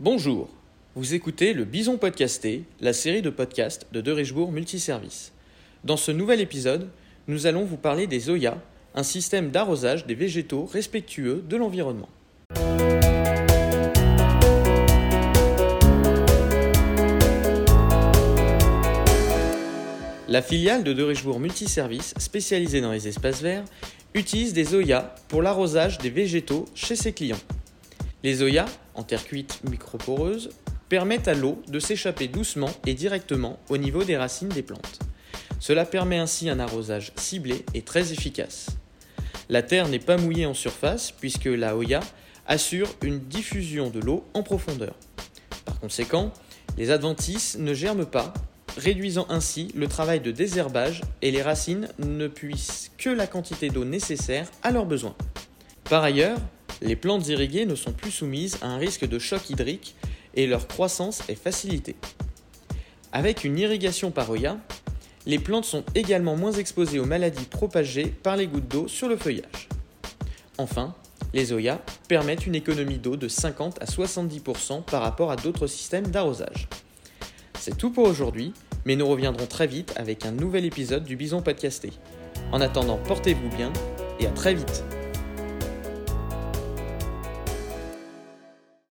Bonjour, vous écoutez le Bison Podcasté, la série de podcasts de De Richebourg Multiservice. Dans ce nouvel épisode, nous allons vous parler des Oya, un système d'arrosage des végétaux respectueux de l'environnement. La filiale de De Richebourg Multiservice, spécialisée dans les espaces verts, utilise des Oya pour l'arrosage des végétaux chez ses clients. Les Oya, en terre cuite microporeuse, permettent à l'eau de s'échapper doucement et directement au niveau des racines des plantes. Cela permet ainsi un arrosage ciblé et très efficace. La terre n'est pas mouillée en surface puisque la Oya assure une diffusion de l'eau en profondeur. Par conséquent, les adventices ne germent pas, réduisant ainsi le travail de désherbage et les racines ne puissent que la quantité d'eau nécessaire à leurs besoins. Par ailleurs, les plantes irriguées ne sont plus soumises à un risque de choc hydrique et leur croissance est facilitée. Avec une irrigation par Oya, les plantes sont également moins exposées aux maladies propagées par les gouttes d'eau sur le feuillage. Enfin, les Oya permettent une économie d'eau de 50 à 70% par rapport à d'autres systèmes d'arrosage. C'est tout pour aujourd'hui, mais nous reviendrons très vite avec un nouvel épisode du Bison Podcasté. En attendant, portez-vous bien et à très vite